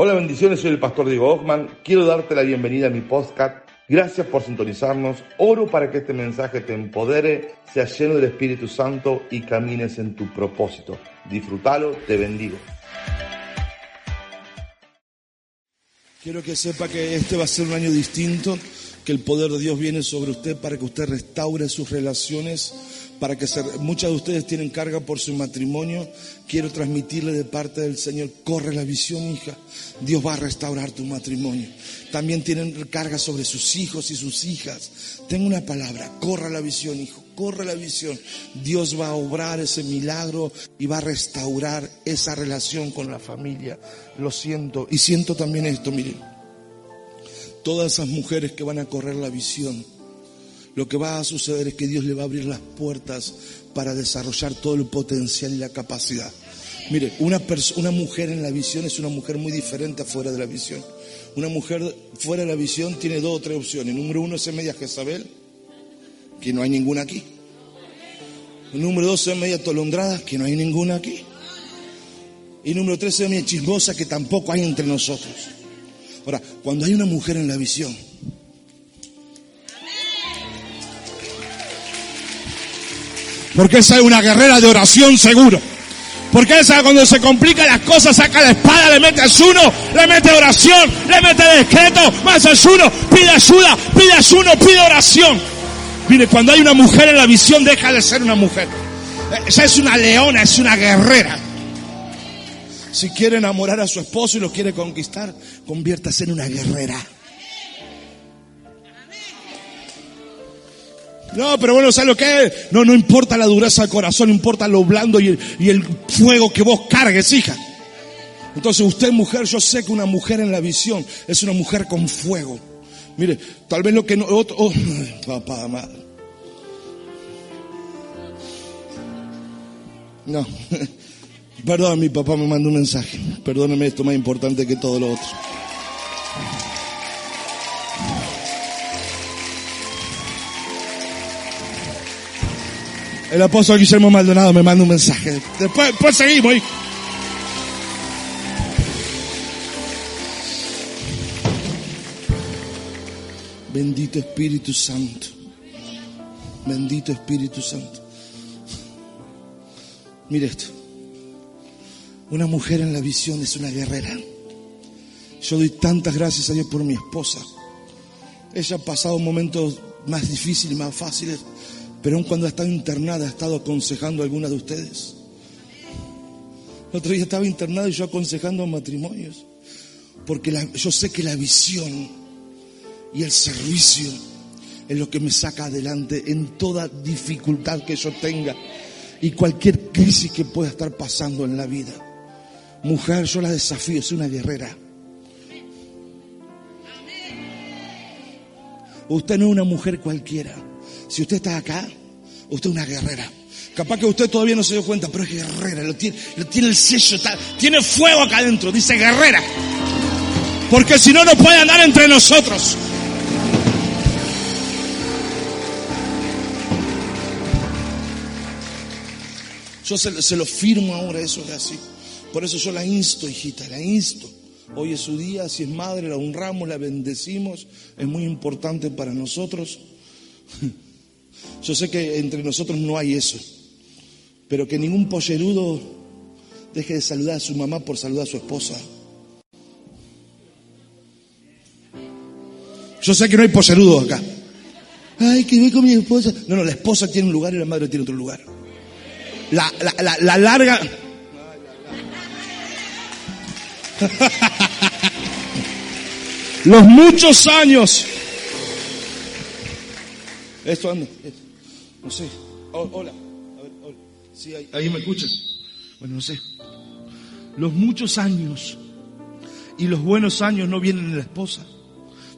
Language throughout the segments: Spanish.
Hola, bendiciones, soy el pastor Diego Hoffman. Quiero darte la bienvenida a mi podcast. Gracias por sintonizarnos. Oro para que este mensaje te empodere, sea lleno del Espíritu Santo y camines en tu propósito. Disfrútalo, te bendigo. Quiero que sepa que este va a ser un año distinto, que el poder de Dios viene sobre usted para que usted restaure sus relaciones para que muchas de ustedes tienen carga por su matrimonio, quiero transmitirle de parte del Señor, corre la visión, hija, Dios va a restaurar tu matrimonio. También tienen carga sobre sus hijos y sus hijas. Tengo una palabra, corra la visión, hijo, corre la visión. Dios va a obrar ese milagro y va a restaurar esa relación con la familia. Lo siento. Y siento también esto, miren. Todas esas mujeres que van a correr la visión lo que va a suceder es que Dios le va a abrir las puertas para desarrollar todo el potencial y la capacidad. Mire, una, una mujer en la visión es una mujer muy diferente afuera de la visión. Una mujer fuera de la visión tiene dos o tres opciones. Número uno es media Jezabel, que no hay ninguna aquí. Número dos es media tolondrada, que no hay ninguna aquí. Y número tres es media chismosa, que tampoco hay entre nosotros. Ahora, cuando hay una mujer en la visión, Porque esa es una guerrera de oración seguro. Porque esa cuando se complican las cosas saca la espada, le mete uno, le mete oración, le mete decreto, más uno, pide ayuda, pide ayuno, pide oración. Mire, cuando hay una mujer en la visión deja de ser una mujer. Esa es una leona, es una guerrera. Si quiere enamorar a su esposo y lo quiere conquistar, conviértase en una guerrera. No, pero bueno, ¿sabes lo que es? No, no importa la dureza del corazón, importa lo blando y el, fuego que vos cargues, hija. Entonces usted mujer, yo sé que una mujer en la visión es una mujer con fuego. Mire, tal vez lo que no... Otro, oh, papá, madre. No, perdón, mi papá me mandó un mensaje. Perdóneme, esto es más importante que todo lo otro. El apóstol Guillermo Maldonado me manda un mensaje. Después, seguimos. Bendito Espíritu Santo. Bendito Espíritu Santo. Mire esto. Una mujer en la visión es una guerrera. Yo doy tantas gracias a Dios por mi esposa. Ella ha pasado momentos más difíciles, más fáciles, pero aun cuando ha estado internada, ha estado aconsejando a alguna de ustedes. El otro día estaba internado y yo aconsejando matrimonios. Porque yo sé que la visión y el servicio es lo que me saca adelante en toda dificultad que yo tenga y cualquier crisis que pueda estar pasando en la vida. Mujer, yo la desafío, soy una guerrera. Usted no es una mujer cualquiera. Si usted está acá, usted es una guerrera. Capaz que usted todavía no se dio cuenta, pero es guerrera, lo tiene, tiene el sello, tiene fuego acá adentro, dice guerrera. Porque si no, no puede andar entre nosotros. Yo se, se, lo firmo ahora, eso es así. Por eso yo la insto, hijita, la insto. Hoy es su día, si es madre, la honramos, la bendecimos. Es muy importante para nosotros. Yo sé que entre nosotros no hay eso, pero que ningún pollerudo deje de saludar a su mamá por saludar a su esposa. Yo sé que no hay pollerudo acá. Ay, que voy con mi esposa. No, no, la esposa tiene un lugar y la madre tiene otro lugar. La, la, la, la larga. Los muchos años. Esto anda. No sé. hola. A ver, hola. Sí, ahí, me escuchas. Bueno, no sé. Los muchos años y los buenos años no vienen de la esposa.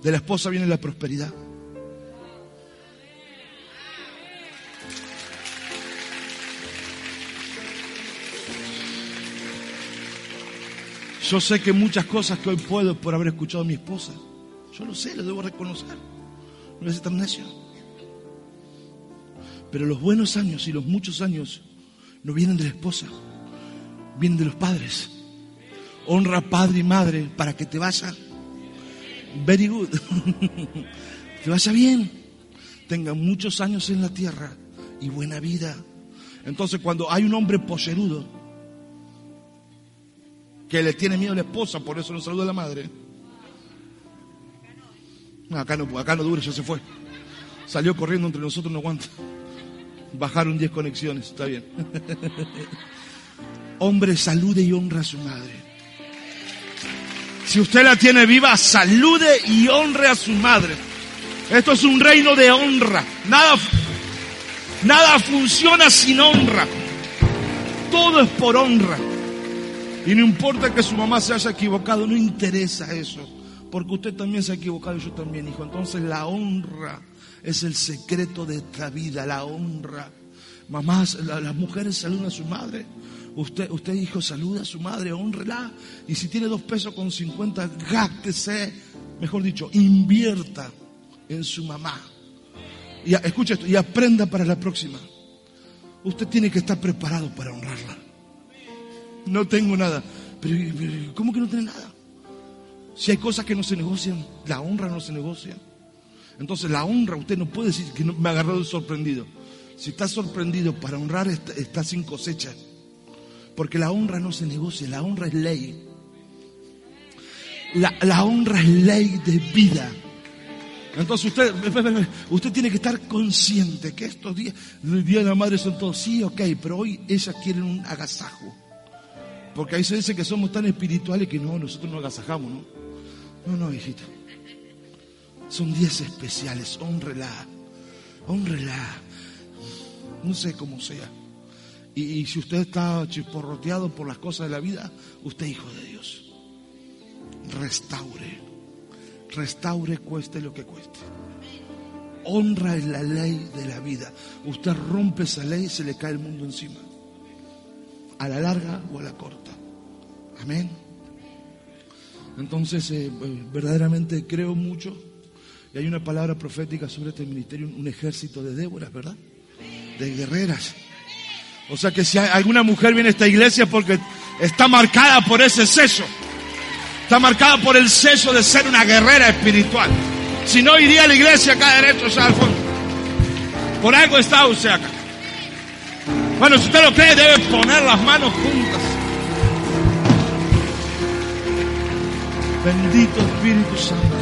De la esposa viene la prosperidad. Yo sé que muchas cosas que hoy puedo por haber escuchado a mi esposa. Yo lo sé, lo debo reconocer. No es tan necio. Pero los buenos años y los muchos años no vienen de la esposa, vienen de los padres. Honra padre y madre para que te vaya very good. te vaya bien. Tenga muchos años en la tierra y buena vida. Entonces cuando hay un hombre pollerudo que le tiene miedo a la esposa, por eso no saluda a la madre. acá no, acá no dura, ya se fue. Salió corriendo entre nosotros, no aguanta. Bajaron 10 conexiones, está bien. Hombre, salude y honra a su madre. Si usted la tiene viva, salude y honre a su madre. Esto es un reino de honra. Nada, nada funciona sin honra. Todo es por honra. Y no importa que su mamá se haya equivocado, no interesa eso. Porque usted también se ha equivocado y yo también, hijo. Entonces la honra es el secreto de esta vida, la honra. Mamás, las mujeres saludan a su madre. Usted, usted, hijo, saluda a su madre, honrela. Y si tiene dos pesos con cincuenta, gástese, mejor dicho, invierta en su mamá. Y escucha esto, y aprenda para la próxima. Usted tiene que estar preparado para honrarla. No tengo nada. Pero, ¿cómo que no tiene nada? Si hay cosas que no se negocian, la honra no se negocia. Entonces la honra, usted no puede decir que me ha agarrado sorprendido. Si está sorprendido para honrar, está, sin cosecha. Porque la honra no se negocia, la honra es ley. La, la honra es ley de vida. Entonces usted, usted tiene que estar consciente que estos días, el día de la madre son todos, sí, ok, pero hoy ellas quieren un agasajo. Porque ahí se dice que somos tan espirituales que no, nosotros no agasajamos, ¿no? No, no, hijita. Son días especiales, honrela, honrela. No sé cómo sea. Y, si usted está chisporroteado por las cosas de la vida, usted hijo de Dios. Restaure. Restaure cueste lo que cueste. Honra es la ley de la vida. Usted rompe esa ley y se le cae el mundo encima a la larga o a la corta. Amén. Entonces, eh, verdaderamente creo mucho. Y hay una palabra profética sobre este ministerio, un ejército de Déboras, ¿verdad? De guerreras. O sea que si alguna mujer viene a esta iglesia porque está marcada por ese sello. Está marcada por el sello de ser una guerrera espiritual. Si no, iría a la iglesia acá derecho, o sea, al fondo. Por algo está usted acá. Bueno, si usted lo cree, debe poner las manos juntas. Bendito Espíritu Santo.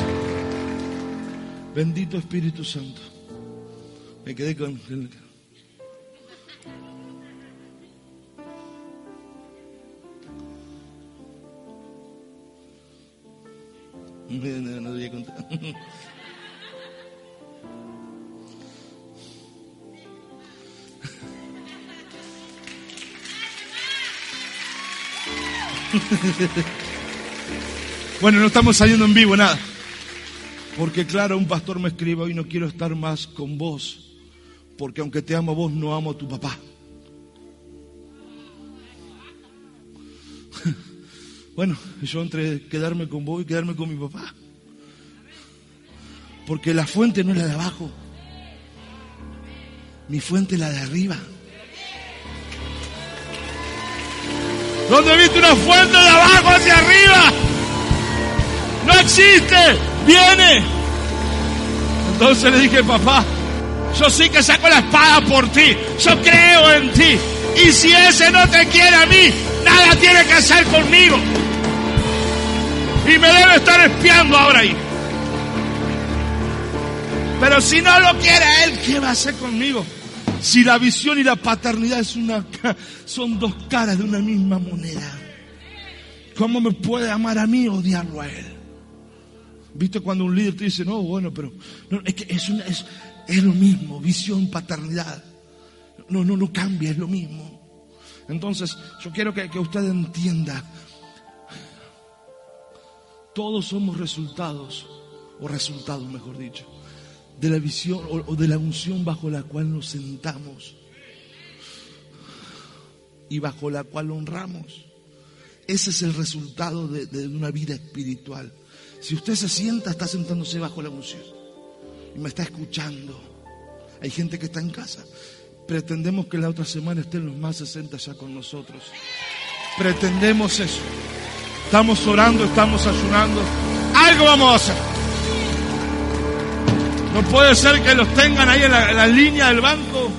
Bendito Espíritu Santo. Me quedé con... No, no, no contar. bueno, no estamos saliendo en vivo, nada. Porque claro, un pastor me escribe, hoy no quiero estar más con vos, porque aunque te amo a vos, no amo a tu papá. bueno, yo entre quedarme con vos y quedarme con mi papá. Porque la fuente no es la de abajo, mi fuente es la de arriba. donde viste una fuente de abajo hacia arriba. No existe, viene. Entonces le dije, papá, yo sí que saco la espada por ti, yo creo en ti. Y si ese no te quiere a mí, nada tiene que hacer conmigo. Y me debe estar espiando ahora ahí. Pero si no lo quiere él, ¿qué va a hacer conmigo? Si la visión y la paternidad una, son dos caras de una misma moneda. ¿Cómo me puede amar a mí o odiarlo a él? ¿Viste cuando un líder te dice, no, bueno, pero es que es, es, es lo mismo, visión, paternidad. No, no, no cambia, es lo mismo. Entonces, yo quiero que, que usted entienda, todos somos resultados, o resultados mejor dicho, de la visión o, de la unción bajo la cual nos sentamos y bajo la cual honramos. Ese es el resultado de, de, una vida espiritual. Si usted se sienta, está sentándose bajo la unción y me está escuchando. Hay gente que está en casa. Pretendemos que la otra semana estén los más 60 ya con nosotros. Pretendemos eso. Estamos orando, estamos ayunando. Algo vamos a hacer. No puede ser que los tengan ahí en la, línea del banco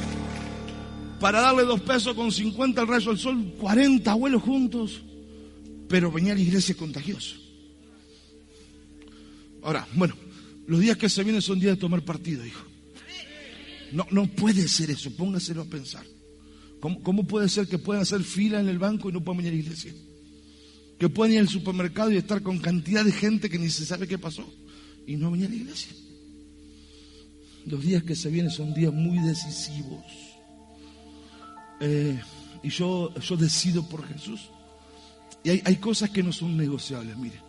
para darle dos pesos con 50 al rayo del sol, 40 abuelos juntos, pero venía a la iglesia contagioso. Ahora, bueno, los días que se vienen son días de tomar partido, hijo. No, no puede ser eso, póngaselo a pensar. ¿Cómo, ¿Cómo, puede ser que puedan hacer fila en el banco y no puedan venir a la iglesia? Que puedan ir al supermercado y estar con cantidad de gente que ni se sabe qué pasó y no venir a la iglesia. Los días que se vienen son días muy decisivos. Eh, y yo, yo decido por Jesús. Y hay, hay cosas que no son negociables, mire.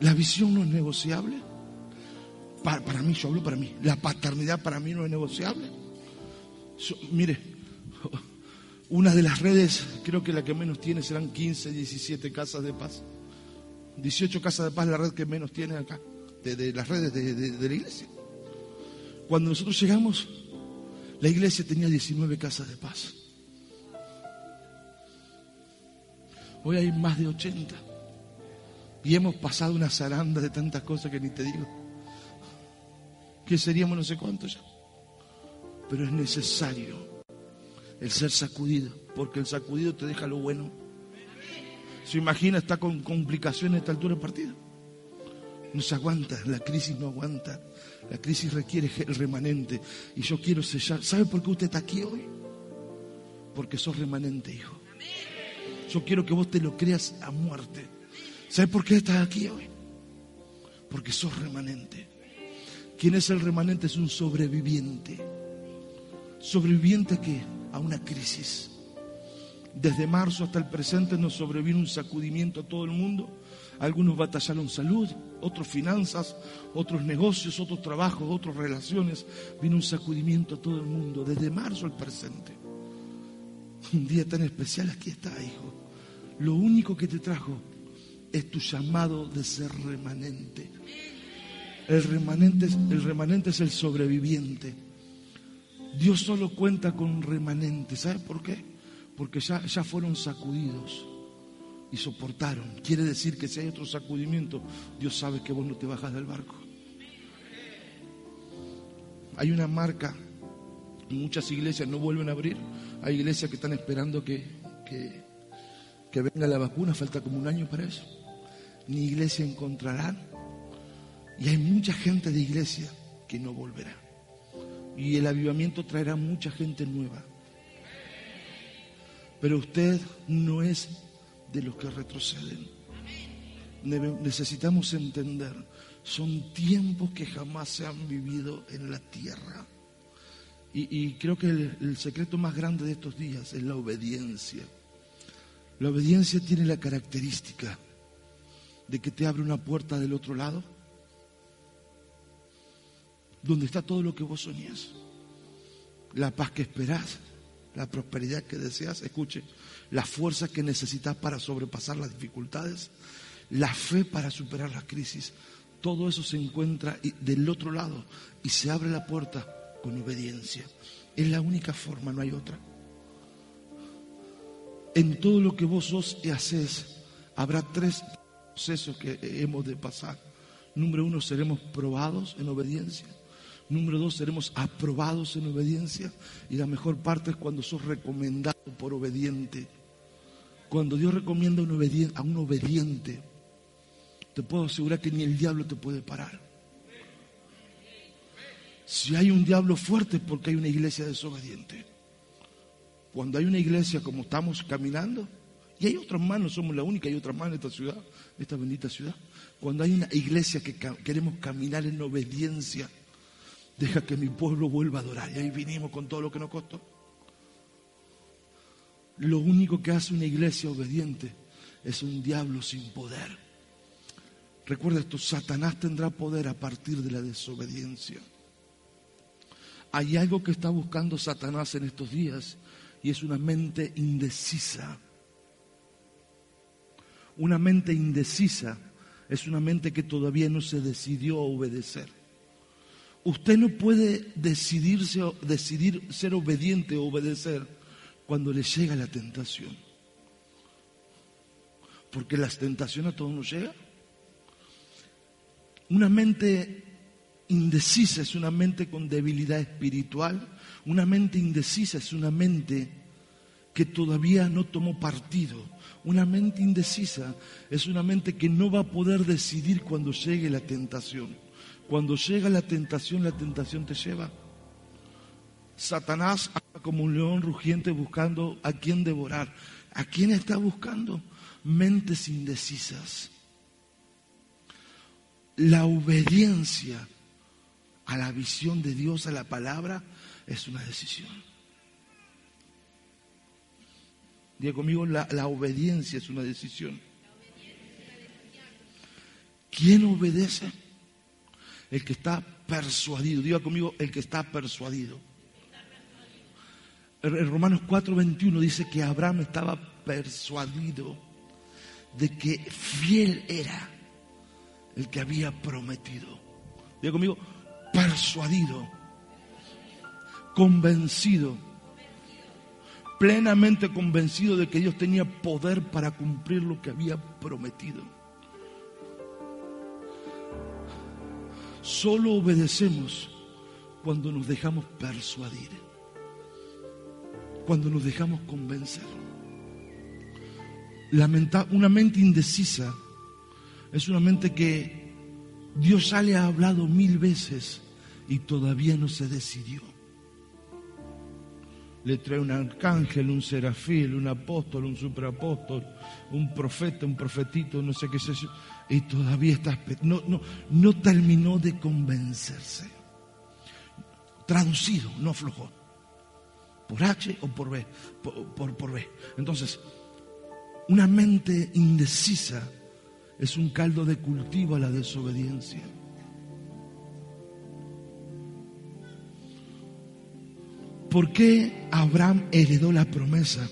La visión no es negociable. Para, mí, yo hablo para mí. La paternidad para mí no es negociable. mire, una de las redes, creo que la que menos tiene serán 15, 17 casas de paz. 18 casas de paz, la red que menos tiene acá, de, las redes de, la iglesia. Cuando nosotros llegamos, la iglesia tenía 19 casas de paz. Hoy hay más de 80. Y hemos pasado una zaranda de tantas cosas que ni te digo que seríamos no sé cuántos ya. Pero es necesario el ser sacudido, porque el sacudido te deja lo bueno. Se imagina, está con complicaciones a esta altura del partido. No se aguanta, la crisis no aguanta. La crisis requiere el remanente. Y yo quiero sellar. ¿Sabe por qué usted está aquí hoy? Porque sos remanente, hijo. Yo quiero que vos te lo creas a muerte. ¿Sabe por qué estás aquí hoy? Porque sos remanente. ¿Quién es el remanente? Es un sobreviviente. ¿Sobreviviente a qué? A una crisis. Desde marzo hasta el presente nos sobrevino un sacudimiento a todo el mundo. Algunos batallaron salud, otros finanzas, otros negocios, otros trabajos, otras relaciones. Vino un sacudimiento a todo el mundo, desde marzo al presente. Un día tan especial, aquí está, hijo. Lo único que te trajo es tu llamado de ser remanente. El remanente, es el sobreviviente. Dios solo cuenta con remanente. ¿Sabe por qué? Porque ya, ya fueron sacudidos y soportaron. Quiere decir que si hay otro sacudimiento, Dios sabe que vos no te bajas del barco. Hay una marca, muchas iglesias no vuelven a abrir. Hay iglesias que están esperando que, que, que venga la vacuna, falta como un año para eso. Ni iglesia encontrarán y hay mucha gente de iglesia que no volverá. Y el avivamiento traerá mucha gente nueva. Pero usted no es de los que retroceden. Necesitamos entender, son tiempos que jamás se han vivido en la tierra. Y, creo que el, el secreto más grande de estos días es la obediencia. La obediencia tiene la característica de que te abre una puerta del otro lado donde está todo lo que vos soñás. La paz que esperás, la prosperidad que deseas, escuche, la fuerza que necesitas para sobrepasar las dificultades, la fe para superar las crisis. Todo eso se encuentra del otro lado y se abre la puerta con obediencia. Es la única forma, no hay otra. En todo lo que vos sos y haces, habrá tres procesos que hemos de pasar. Número uno, seremos probados en obediencia. Número dos, seremos aprobados en obediencia. Y la mejor parte es cuando sos recomendado por obediente. Cuando Dios recomienda a un obediente, te puedo asegurar que ni el diablo te puede parar. Si hay un diablo fuerte porque hay una iglesia desobediente. Cuando hay una iglesia como estamos caminando, y hay otras manos, somos la única, hay otras manos en esta ciudad, esta bendita ciudad. Cuando hay una iglesia que queremos caminar en obediencia, Deja que mi pueblo vuelva a adorar. Y ahí vinimos con todo lo que nos costó. Lo único que hace una iglesia obediente es un diablo sin poder. Recuerda esto, Satanás tendrá poder a partir de la desobediencia. Hay algo que está buscando Satanás en estos días y es una mente indecisa. Una mente indecisa es una mente que todavía no se decidió a obedecer. Usted no puede decidirse, decidir ser obediente o obedecer cuando le llega la tentación. Porque las tentaciones a todos nos llegan. Una mente indecisa es una mente con debilidad espiritual. Una mente indecisa es una mente que todavía no tomó partido. Una mente indecisa es una mente que no va a poder decidir cuando llegue la tentación. Cuando llega la tentación, la tentación te lleva. Satanás anda como un león rugiente buscando a quién devorar. ¿A quién está buscando? Mentes indecisas. La obediencia a la visión de Dios, a la palabra, es una decisión. Diga conmigo, la, obediencia es una decisión. ¿Quién obedece? El que está persuadido. Diga conmigo, el que está persuadido. En Romanos 4:21 dice que Abraham estaba persuadido de que fiel era el que había prometido. Diga conmigo, persuadido, convencido plenamente convencido de que Dios tenía poder para cumplir lo que había prometido. Solo obedecemos cuando nos dejamos persuadir, cuando nos dejamos convencer. una mente indecisa es una mente que Dios ya le ha hablado mil veces y todavía no se decidió le trae un arcángel, un serafín, un apóstol, un superapóstol, un profeta, un profetito, no sé qué sé yo, y todavía está, no, no, no terminó de convencerse. Traducido, no aflojó. Por H o por B, por, por B. Entonces, una mente indecisa es un caldo de cultivo a la desobediencia. ¿Por qué Abraham heredó la promesa?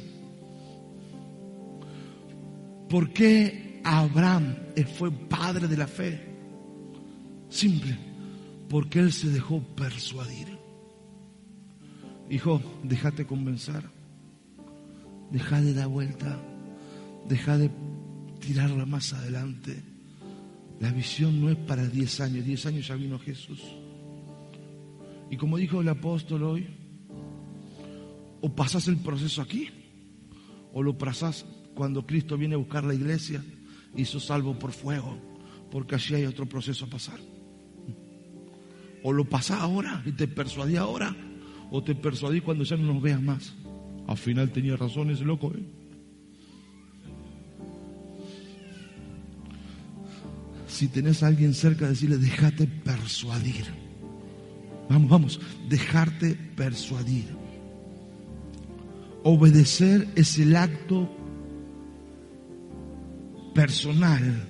¿Por qué Abraham fue padre de la fe? Simple, porque él se dejó persuadir. Hijo, déjate convencer. Deja de dar vuelta. Deja de tirarla más adelante. La visión no es para 10 años. 10 años ya vino Jesús. Y como dijo el apóstol hoy, o pasas el proceso aquí, o lo pasas cuando Cristo viene a buscar la iglesia y sos salvo por fuego, porque allí hay otro proceso a pasar. O lo pasás ahora y te persuadí ahora, o te persuadí cuando ya no nos veas más. Al final tenía razón ese loco, ¿eh? Si tenés a alguien cerca, decirle, déjate persuadir. Vamos, vamos, dejarte persuadir. Obedecer es el acto personal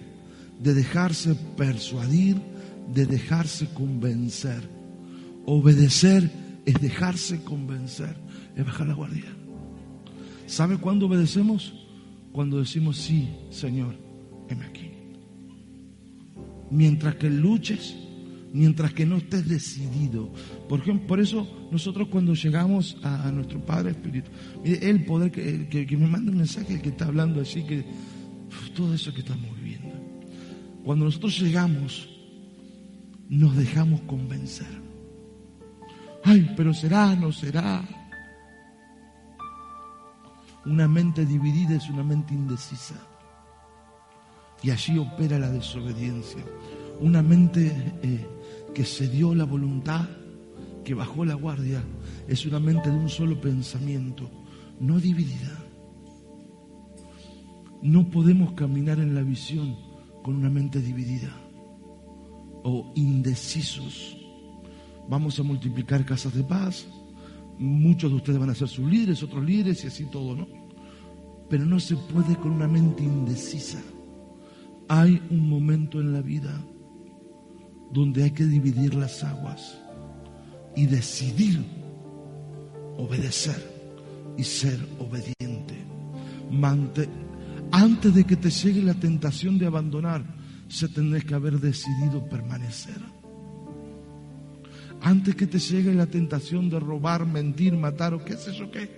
de dejarse persuadir, de dejarse convencer. Obedecer es dejarse convencer, es bajar la guardia. ¿Sabe cuándo obedecemos? Cuando decimos sí, Señor, heme aquí. Mientras que luches, mientras que no estés decidido. Por, ejemplo, por eso nosotros cuando llegamos a, nuestro Padre Espíritu, mire, el poder que, me manda un mensaje, el que está hablando así, que todo eso que estamos viviendo. Cuando nosotros llegamos, nos dejamos convencer. Ay, pero será, no será. Una mente dividida es una mente indecisa. Y allí opera la desobediencia. Una mente eh, que se dio la voluntad, que bajó la guardia, es una mente de un solo pensamiento, no dividida. No podemos caminar en la visión con una mente dividida o indecisos. Vamos a multiplicar casas de paz. Muchos de ustedes van a ser sus líderes, otros líderes y así todo, ¿no? Pero no se puede con una mente indecisa. Hay un momento en la vida donde hay que dividir las aguas y decidir obedecer y ser obediente. antes de que te llegue la tentación de abandonar, se tendrá que haber decidido permanecer. Antes que te llegue la tentación de robar, mentir, matar o qué sé yo qué,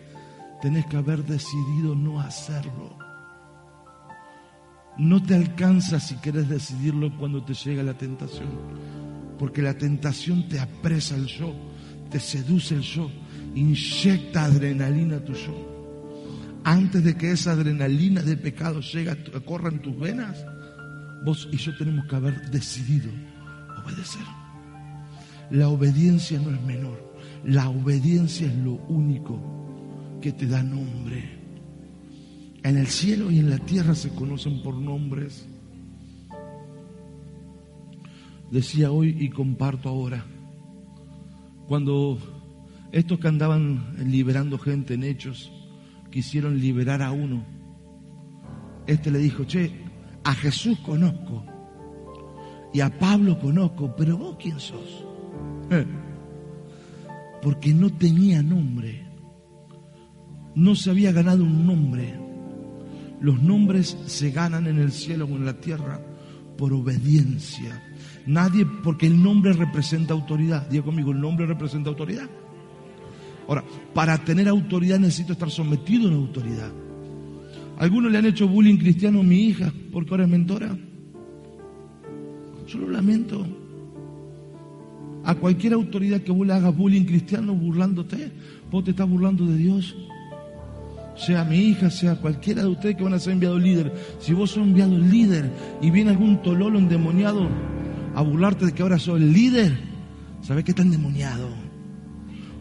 tenés que haber decidido no hacerlo. No te alcanza si quieres decidirlo cuando te llega la tentación. Porque la tentación te apresa el yo, te seduce el yo, inyecta adrenalina a tu yo. Antes de que esa adrenalina de pecado llegue, corra en tus venas, vos y yo tenemos que haber decidido obedecer. La obediencia no es menor, la obediencia es lo único que te da nombre. En el cielo y en la tierra se conocen por nombres. Decía hoy y comparto ahora, cuando estos que andaban liberando gente en hechos, quisieron liberar a uno, este le dijo, che, a Jesús conozco y a Pablo conozco, pero vos quién sos? Porque no tenía nombre, no se había ganado un nombre. Los nombres se ganan en el cielo o en la tierra por obediencia. Nadie, porque el nombre representa autoridad. Diga conmigo, el nombre representa autoridad. Ahora, para tener autoridad necesito estar sometido a una autoridad. Algunos le han hecho bullying cristiano a mi hija porque ahora es mentora. Yo lo lamento. A cualquier autoridad que vos le hagas bullying cristiano burlándote, vos te estás burlando de Dios sea mi hija, sea cualquiera de ustedes que van a ser enviado líder, si vos sos enviado líder y viene algún tololo endemoniado a burlarte de que ahora soy el líder, ¿sabes qué está endemoniado?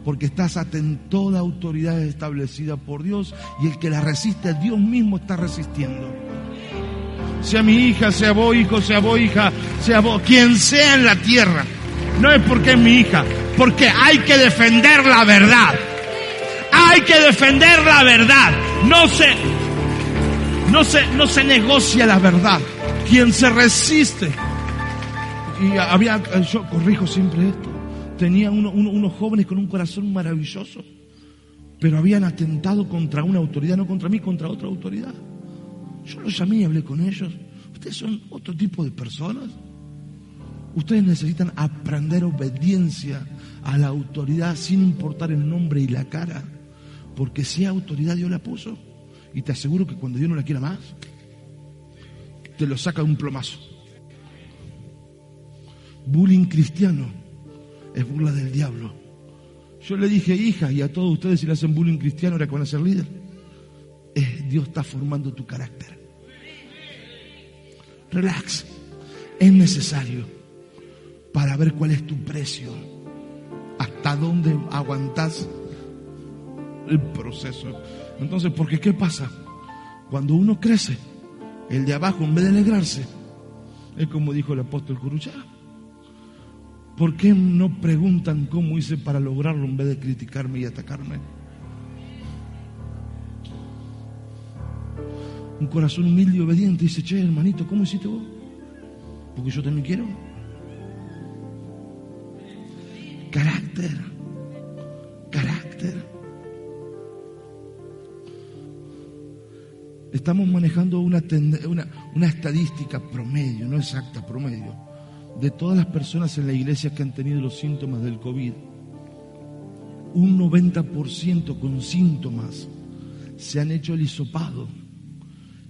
Porque estás en toda autoridad establecida por Dios y el que la resiste, Dios mismo está resistiendo. Sea mi hija, sea vos hijo, sea vos hija, sea vos, quien sea en la tierra. No es porque es mi hija, porque hay que defender la verdad. Hay que defender la verdad. No se, no se, no se negocia la verdad. Quien se resiste. Y había, yo corrijo siempre esto. Tenía unos jóvenes con un corazón maravilloso. Pero habían atentado contra una autoridad, no contra mí, contra otra autoridad. Yo los llamé y hablé con ellos. Ustedes son otro tipo de personas. Ustedes necesitan aprender obediencia a la autoridad sin importar el nombre y la cara. Porque si autoridad Dios la puso. Y te aseguro que cuando Dios no la quiera más, te lo saca de un plomazo. Bullying cristiano es burla del diablo. Yo le dije, hija, y a todos ustedes si le hacen bullying cristiano, ahora que van a ser líder. Dios está formando tu carácter. Relax. Es necesario para ver cuál es tu precio. Hasta dónde aguantás el proceso. Entonces, porque ¿qué pasa? Cuando uno crece, el de abajo, en vez de alegrarse, es como dijo el apóstol Curuchá. ¿Por qué no preguntan cómo hice para lograrlo en vez de criticarme y atacarme? Un corazón humilde y obediente dice, che, hermanito, ¿cómo hiciste vos? Porque yo también quiero. Carácter. Carácter. Estamos manejando una, estadística promedio, no exacta, promedio, de todas las personas en la iglesia que han tenido los síntomas del COVID. Un 90% con síntomas se han hecho el hisopado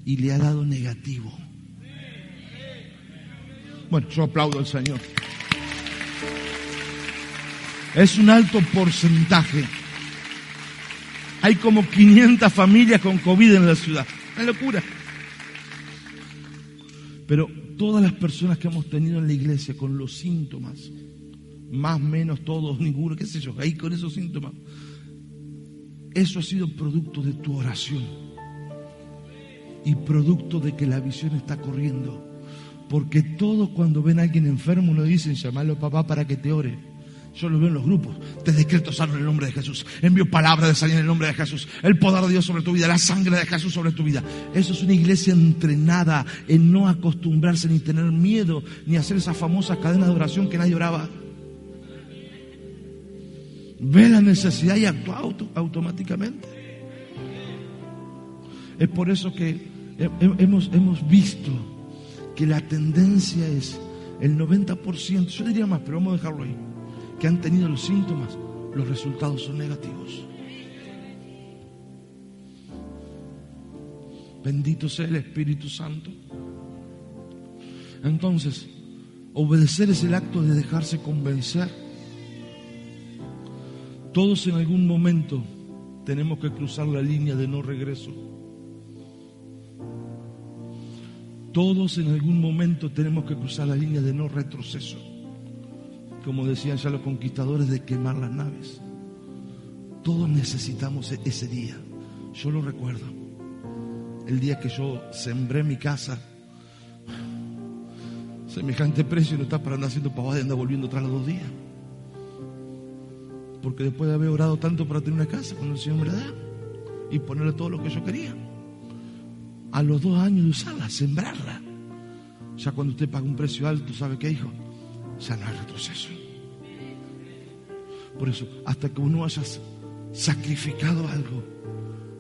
y le ha dado negativo. Bueno, yo aplaudo al Señor. Es un alto porcentaje. Hay como 500 familias con COVID en la ciudad. Una locura. Pero todas las personas que hemos tenido en la iglesia con los síntomas, más, menos, todos, ninguno, qué sé yo, ahí con esos síntomas, eso ha sido producto de tu oración y producto de que la visión está corriendo. Porque todos cuando ven a alguien enfermo lo dicen, llamalo papá para que te ore. Yo lo veo en los grupos. Te decreto sano en el nombre de Jesús. Envío palabra de salida en el nombre de Jesús. El poder de Dios sobre tu vida. La sangre de Jesús sobre tu vida. Eso es una iglesia entrenada en no acostumbrarse ni tener miedo ni hacer esa famosa cadena de oración que nadie oraba. Ve la necesidad y actúa automáticamente. Es por eso que hemos, hemos visto que la tendencia es el 90%, yo diría más, pero vamos a dejarlo ahí que han tenido los síntomas, los resultados son negativos. Bendito sea el Espíritu Santo. Entonces, obedecer es el acto de dejarse convencer. Todos en algún momento tenemos que cruzar la línea de no regreso. Todos en algún momento tenemos que cruzar la línea de no retroceso. Como decían ya los conquistadores, de quemar las naves. Todos necesitamos e-, ese día. Yo lo recuerdo. El día que yo sembré mi casa. Semejante precio no está para andar haciendo pavada y andar volviendo tras los dos días. Porque después de haber orado tanto para tener una casa, cuando el Señor me la da y ponerle todo lo que yo quería, a los dos años de usarla, sembrarla, ya cuando usted paga un precio alto, ¿sabe qué, hijo? Hay retroceso. Por eso, hasta que uno haya sacrificado algo,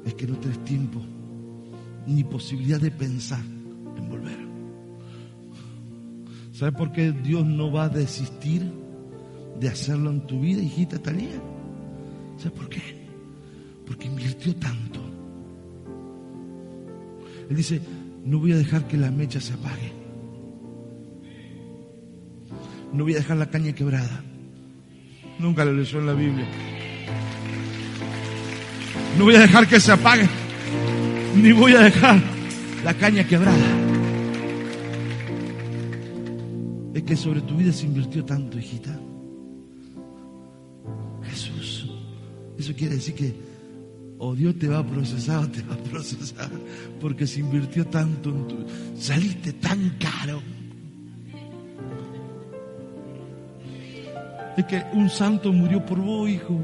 es que no tenés tiempo ni posibilidad de pensar en volver. ¿Sabe por qué Dios no va a desistir de hacerlo en tu vida, hijita Talía? ¿Sabe por qué? Porque invirtió tanto. Él dice, no voy a dejar que la mecha se apague. No voy a dejar la caña quebrada. Nunca lo leyó en la Biblia. No voy a dejar que se apague. Ni voy a dejar la caña quebrada. Es que sobre tu vida se invirtió tanto, hijita. Jesús. Eso quiere decir que o Dios te va a procesar o te va a procesar. Porque se invirtió tanto en tu... Saliste tan caro. Es que un santo murió por vos, hijo.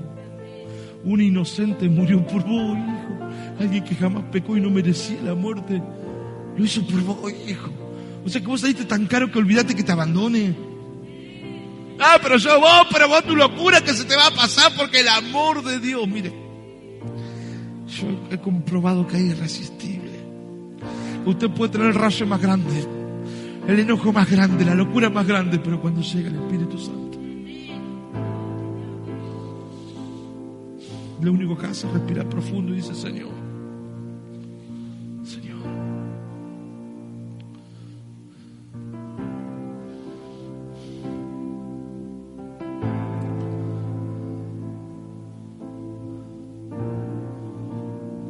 Un inocente murió por vos, hijo. Alguien que jamás pecó y no merecía la muerte. Lo hizo por vos, hijo. O sea que vos saliste tan caro que olvidaste que te abandone. Ah, pero yo vos, pero vos tu locura que se te va a pasar porque el amor de Dios, mire. Yo he comprobado que es irresistible. Usted puede tener el rayo más grande, el enojo más grande, la locura más grande, pero cuando llega el Espíritu Santo, lo único que hace es respirar profundo y dice, Señor, Señor.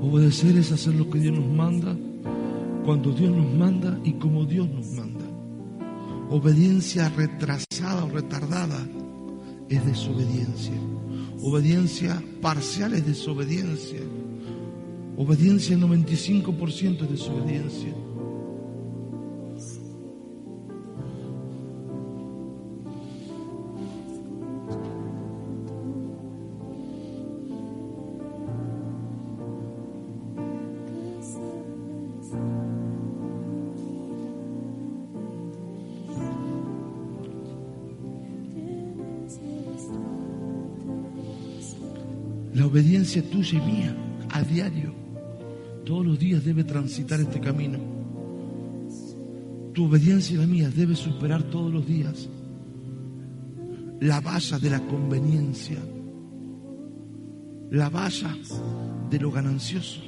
Obedecer es hacer lo que Dios nos manda, cuando Dios nos manda y como Dios nos manda. Obediencia retrasada o retardada es desobediencia. Obediencia parcial es desobediencia. Obediencia 95% es desobediencia. Tuya y mía a diario, todos los días debe transitar este camino. Tu obediencia y la mía debe superar todos los días la valla de la conveniencia, la valla de lo ganancioso.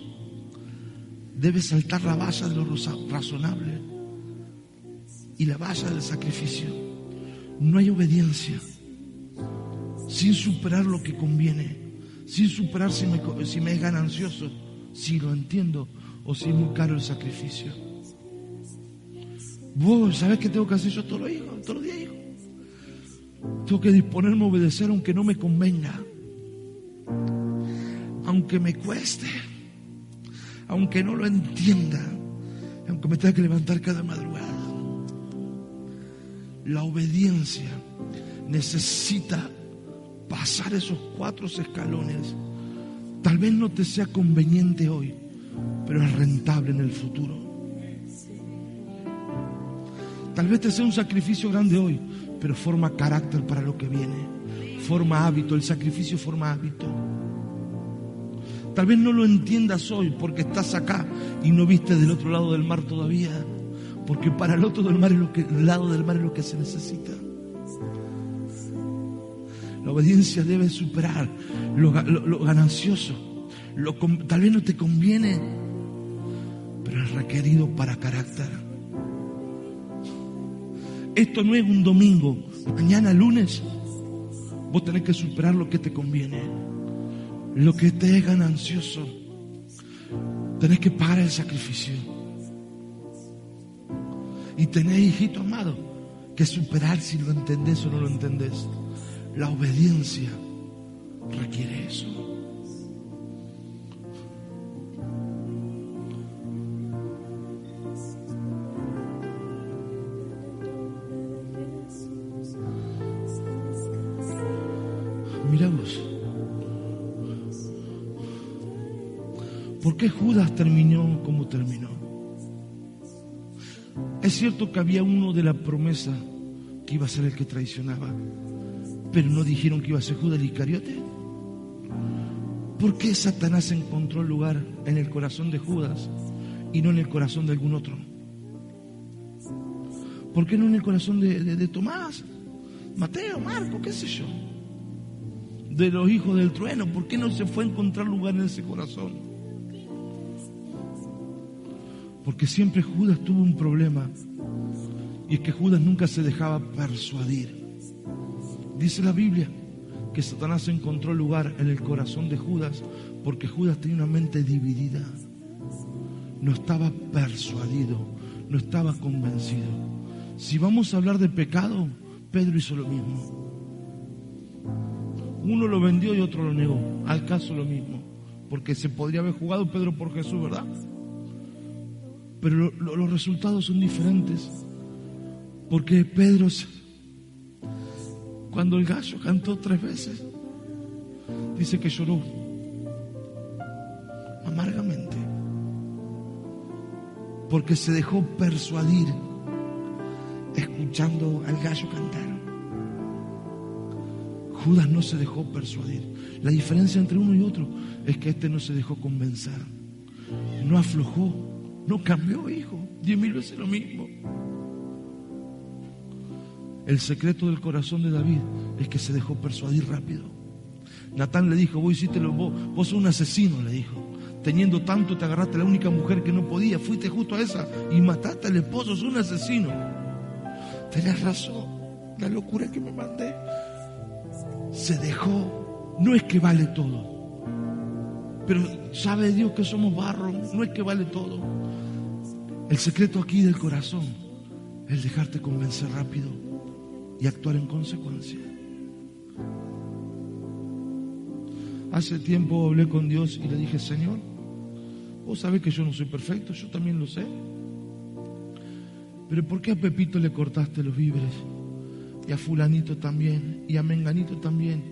Debe saltar la valla de lo razonable y la valla del sacrificio. No hay obediencia sin superar lo que conviene sin superar si me, si me es ganancioso, si lo entiendo o si es muy caro el sacrificio. Vos, ¿sabes qué tengo que hacer yo todos los, días, todos los días, hijo? Tengo que disponerme a obedecer aunque no me convenga, aunque me cueste, aunque no lo entienda, aunque me tenga que levantar cada madrugada. La obediencia necesita pasar esos cuatro escalones. Tal vez no te sea conveniente hoy, pero es rentable en el futuro. Tal vez te sea un sacrificio grande hoy, pero forma carácter para lo que viene. Forma hábito, el sacrificio forma hábito. Tal vez no lo entiendas hoy porque estás acá y no viste del otro lado del mar todavía. Porque para el otro del mar es lo que, el lado del mar es lo que se necesita. La obediencia debe superar lo, ganancioso. Tal vez no te conviene, pero es requerido para carácter. Esto no es un domingo. Mañana lunes vos tenés que superar lo que te conviene. Lo que te es ganancioso. Tenés que pagar el sacrificio. Y tenés, hijito amado, que superar si lo entendés o no lo entendés. La obediencia requiere eso. Mira vos. ¿Por qué Judas terminó como terminó? Es cierto que había uno de la promesa que iba a ser el que traicionaba, pero no dijeron que iba a ser Judas el Iscariote. ¿Por qué Satanás encontró lugar en el corazón de Judas y no en el corazón de algún otro? ¿Por qué no en el corazón de, de- de Tomás, Mateo, Marco, qué sé yo? De los hijos del trueno, ¿por qué no se fue a encontrar lugar en ese corazón? Porque siempre Judas tuvo un problema y es que Judas nunca se dejaba persuadir. Dice la Biblia que Satanás encontró lugar en el corazón de Judas porque Judas tenía una mente dividida. No estaba persuadido, no estaba convencido. Si vamos a hablar de pecado, Pedro hizo lo mismo. Uno lo vendió y otro lo negó. Al caso lo mismo. Porque se podría haber jugado Pedro por Jesús, ¿verdad? Pero lo- lo- los resultados son diferentes. Porque Pedro, cuando el gallo cantó tres veces, dice que lloró amargamente. Porque se dejó persuadir escuchando al gallo cantar. Judas no se dejó persuadir. La diferencia entre uno y otro es que este no se dejó convencer. No aflojó, no cambió, hijo. Diez mil veces lo mismo. El secreto del corazón de David es que se dejó persuadir rápido. Natán le dijo, vos hiciste lo, vos, vos sos un asesino, le dijo. Teniendo tanto te agarraste a la única mujer que no podía, fuiste justo a esa y mataste al esposo, sos un asesino. Tenés razón, la locura que me mandé. Se dejó, no es que vale todo, pero sabe Dios que somos barro, no es que vale todo. El secreto aquí del corazón es dejarte convencer rápido y actuar en consecuencia. Hace tiempo hablé con Dios y le dije, Señor, vos sabés que yo no soy perfecto, yo también lo sé. Pero ¿por qué a Pepito le cortaste los víveres? Y a fulanito también, y a menganito también,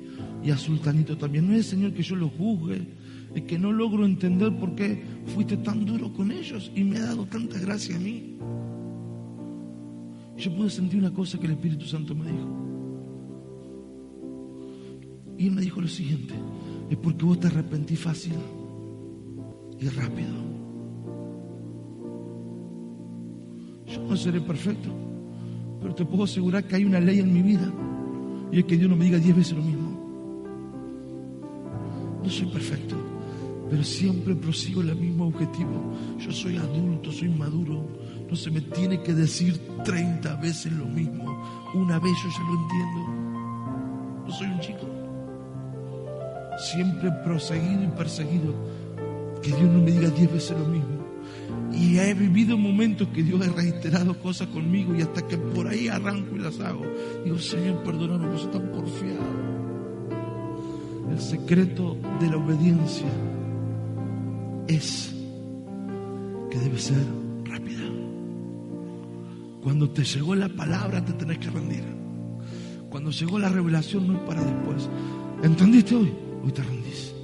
y a sultanito también. No es, Señor, que yo lo juzgue, es que no logro entender por qué fuiste tan duro con ellos y me ha dado tanta gracia a mí. Yo pude sentir una cosa que el Espíritu Santo me dijo. Y él me dijo lo siguiente, es porque vos te arrepentí fácil y rápido. Yo no seré perfecto, pero te puedo asegurar que hay una ley en mi vida y es que Dios no me diga diez veces lo mismo. No soy perfecto, pero siempre prosigo el mismo objetivo. Yo soy adulto, soy maduro. No se me tiene que decir 30 veces lo mismo. Una vez yo ya lo entiendo. No soy un chico. Siempre proseguido y perseguido. Que Dios no me diga 10 veces lo mismo. Y he vivido momentos que Dios ha reiterado cosas conmigo y hasta que por ahí arranco y las hago. Digo, Señor, perdóname, no soy tan porfiado. El secreto de la obediencia es que debe ser rápida. Cuando te llegó la palabra te tenés que rendir. Cuando llegó la revelación no es para después. ¿Entendiste hoy? Hoy te rendís.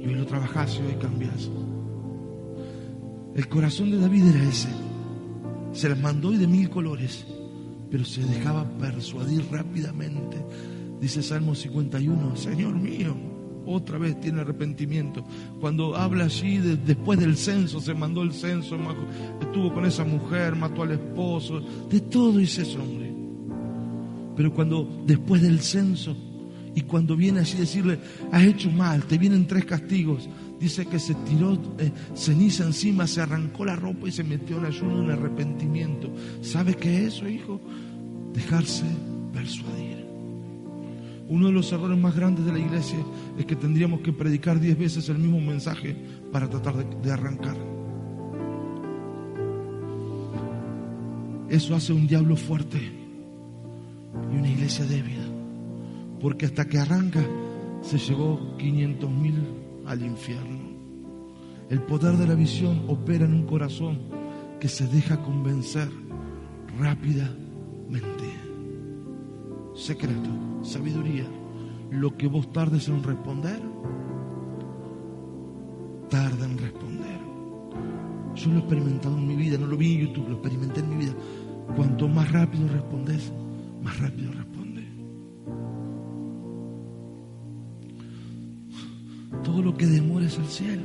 Y hoy lo trabajás y hoy cambias. El corazón de David era ese. Se las mandó y de mil colores, pero se dejaba persuadir rápidamente. Dice Salmo 51, Señor mío, otra vez tiene arrepentimiento. Cuando habla allí, de- después del censo, se mandó el censo, estuvo con esa mujer, mató al esposo, de todo hizo ese hombre. Pero cuando después del censo y cuando viene allí decirle, has hecho mal, te vienen tres castigos, dice que se tiró eh, ceniza encima, se arrancó la ropa y se metió en ayuno en arrepentimiento. ¿Sabes qué es eso, hijo? dejarse persuadir. Uno de los errores más grandes de la iglesia es que tendríamos que predicar diez veces el mismo mensaje para tratar de, arrancar. Eso hace un diablo fuerte y una iglesia débil. Porque hasta que arranca se llevó 500 mil al infierno. El poder de la visión opera en un corazón que se deja convencer rápidamente. Secreto, sabiduría. Lo que vos tardes en responder, tarda en responder. Yo lo he experimentado en mi vida, no lo vi en YouTube, lo experimenté en mi vida. Cuanto más rápido respondes, más rápido responde. Todo lo que demores al cielo,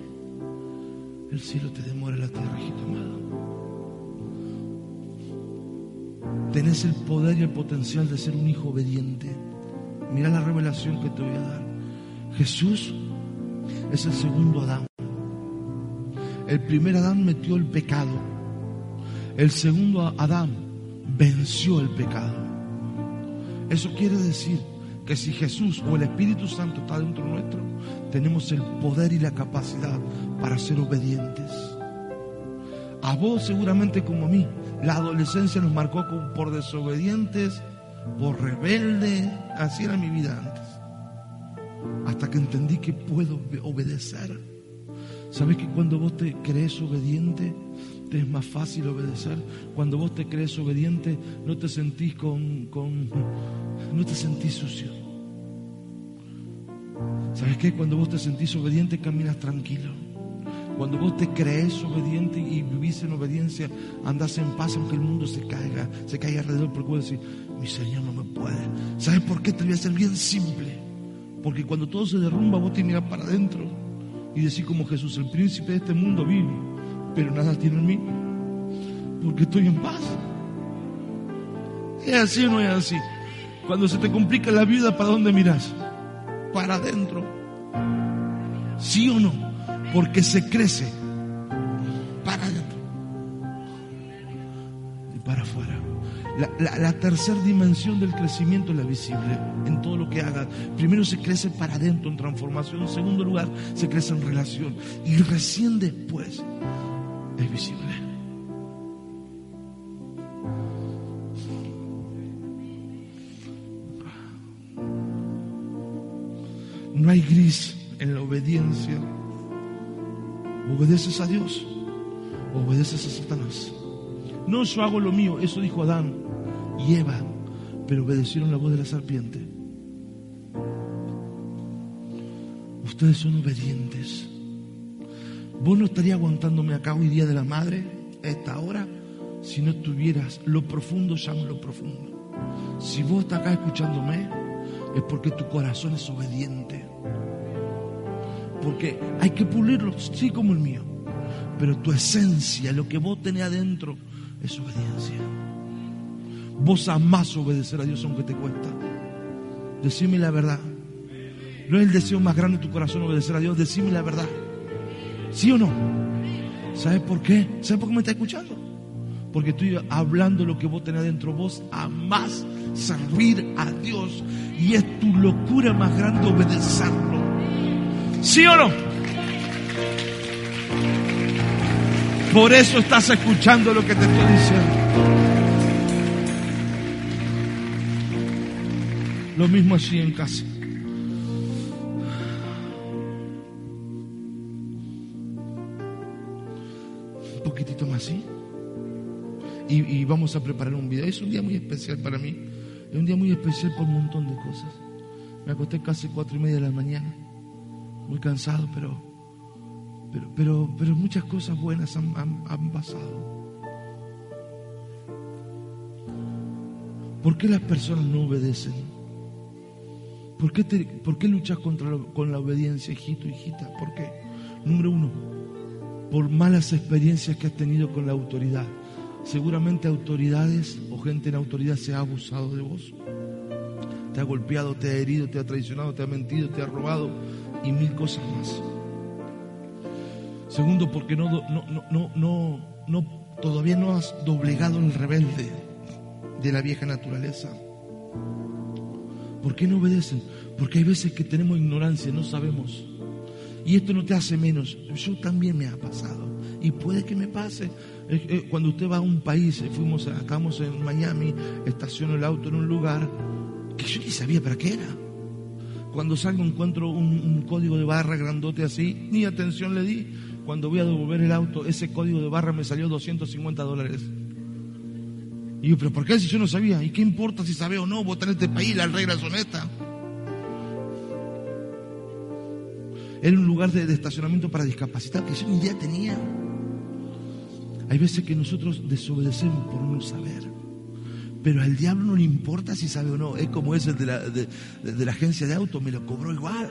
el cielo te demora la tierra, hijito amado. Tenés el poder y el potencial de ser un hijo obediente. Mira la revelación que te voy a dar. Jesús es el segundo Adán. El primer Adán metió el pecado. El segundo Adán venció el pecado. Eso quiere decir que si Jesús o el Espíritu Santo está dentro nuestro, tenemos el poder y la capacidad para ser obedientes. A vos seguramente como a mí, la adolescencia nos marcó por desobedientes, por rebeldes. Así era mi vida antes. Hasta que entendí que puedo obedecer. ¿Sabes que cuando vos te crees obediente, te es más fácil obedecer? Cuando vos te crees obediente, no te sentís con, con no te sentís sucio. ¿Sabes qué? Cuando vos te sentís obediente, caminas tranquilo. Cuando vos te crees obediente y vivís en obediencia, andás en paz aunque el mundo se caiga, se caiga alrededor, porque vos decís, mi Señor no me puede. ¿Sabes por qué? Te voy a ser bien simple. Porque cuando todo se derrumba, vos te miras para adentro y decís como Jesús, el príncipe de este mundo vive, pero nada tiene en mí, porque estoy en paz. ¿Es así o no es así? Cuando se te complica la vida, ¿para dónde miras? Para adentro. ¿Sí o no? Porque se crece para adentro y para afuera. La, tercera dimensión del crecimiento es la visible en todo lo que haga. Primero se crece para adentro en transformación, en segundo lugar se crece en relación y recién después es visible. No hay gris en la obediencia ¿Obedeces a Dios? ¿Obedeces a Satanás? No, yo hago lo mío. Eso dijo Adán y Eva, pero obedecieron la voz de la serpiente. Ustedes son obedientes. Vos no estarías aguantándome acá hoy día de la madre a esta hora si no tuvieras lo profundo, llamo lo profundo. Si vos estás acá escuchándome, es porque tu corazón es obediente porque hay que pulirlo, sí como el mío, pero tu esencia, lo que vos tenés adentro, es obediencia. Vos amás obedecer a Dios aunque te cuesta. Decime la verdad. No es el deseo más grande de tu corazón obedecer a Dios, decime la verdad. ¿Sí o no? ¿Sabes por qué? ¿Sabes por qué me está escuchando? Porque estoy hablando lo que vos tenés adentro. Vos amás servir a Dios y es tu locura más grande obedecerlo. ¿Sí o no? Por eso estás escuchando lo que te estoy diciendo. Lo mismo así en casa. Un poquitito más así. Y, y, vamos a preparar un video. Es un día muy especial para mí. Es un día muy especial por un montón de cosas. Me acosté casi cuatro y media de la mañana muy cansado, pero, pero, pero, pero muchas cosas buenas han, pasado. ¿Por qué las personas no obedecen? ¿Por qué, por qué luchas contra con la obediencia, hijito, hijita? ¿Por qué? Número uno, por malas experiencias que has tenido con la autoridad. Seguramente autoridades o gente en autoridad se ha abusado de vos. Te ha golpeado, te ha herido, te ha traicionado, te ha mentido, te ha robado, y mil cosas más. Segundo, porque no, no, no, no, no, todavía no has doblegado el rebelde. de la vieja naturaleza. ¿Por qué no obedecen? Porque hay veces que tenemos ignorancia, no sabemos. Y esto no te hace menos. Yo también me ha pasado. Y puede que me pase. Cuando usted va a un país, fuimos, acabamos en Miami, estaciono el auto en un lugar que yo ni sabía para qué era. Cuando salgo encuentro un, código de barra grandote así, ni atención le di. Cuando voy a devolver el auto, ese código de barra me salió 250 dólares. Y yo, pero ¿por qué si yo no sabía? ¿Y qué importa si sabe o no? Votar en este país, las reglas son estas. Era un lugar de, estacionamiento para discapacitados que yo ni idea tenía. Hay veces que nosotros desobedecemos por no saber. Pero al diablo no le importa si sabe o no. Es como ese de la, de, la agencia de auto, me lo cobró igual.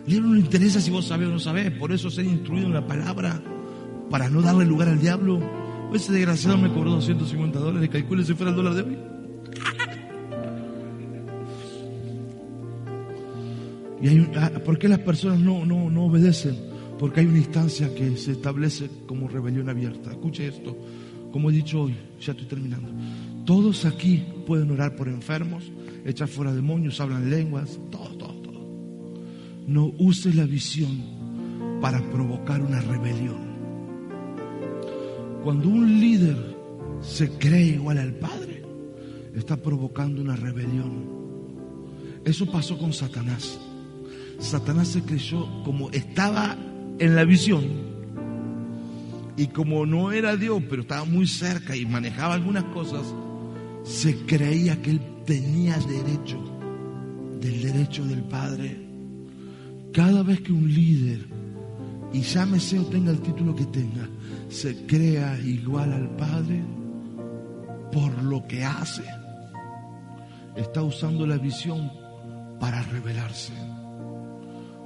Al diablo no le interesa si vos sabés o no sabés. Por eso ser instruido en la palabra, para no darle lugar al diablo. Ese desgraciado me cobró 250 dólares. Calcule si fuera el dólar de hoy. Ah, ¿Por qué las personas no, no, no obedecen? Porque hay una instancia que se establece como rebelión abierta. Escuche esto, como he dicho hoy, ya estoy terminando. Todos aquí pueden orar por enfermos, echar fuera demonios, hablan lenguas, todo, todo, todo. No use la visión para provocar una rebelión. Cuando un líder se cree igual al Padre, está provocando una rebelión. Eso pasó con Satanás. Satanás se creyó como estaba en la visión y como no era Dios, pero estaba muy cerca y manejaba algunas cosas, se creía que él tenía derecho del derecho del Padre. Cada vez que un líder, y llámese o tenga el título que tenga, se crea igual al Padre por lo que hace, está usando la visión para revelarse.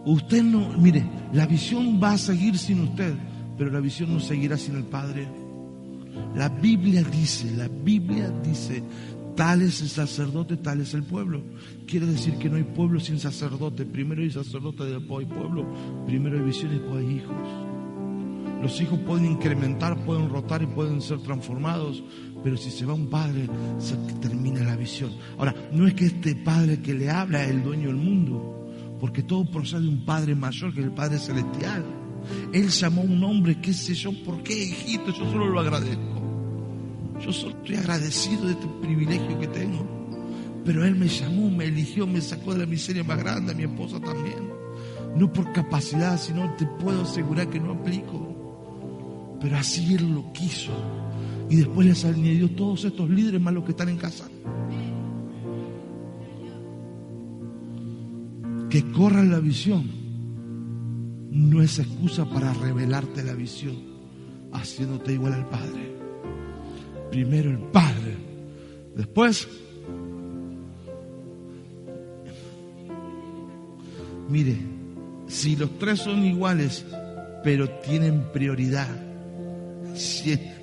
Usted no, mire, la visión va a seguir sin usted, pero la visión no seguirá sin el Padre. La Biblia dice, la Biblia dice, tal es el sacerdote, tal es el pueblo. Quiere decir que no hay pueblo sin sacerdote. Primero hay sacerdote, después hay pueblo. Primero hay visión y después hay hijos. Los hijos pueden incrementar, pueden rotar y pueden ser transformados, pero si se va un padre, se termina la visión. Ahora, no es que este padre que le habla es el dueño del mundo porque todo procede de un Padre mayor que el Padre Celestial. Él llamó a un hombre, qué sé yo, ¿por qué? Yo solo lo agradezco. Yo solo estoy agradecido de este privilegio que tengo. Pero Él me llamó, me eligió, me sacó de la miseria más grande, mi esposa también. No por capacidad, sino te puedo asegurar que no aplico. Pero así Él lo quiso. Y después les añadió todos estos líderes más los que están en casa. que corra la visión no es excusa para revelarte la visión, haciéndote igual al Padre. Primero el Padre, después, mire, si los tres son iguales, pero tienen prioridad,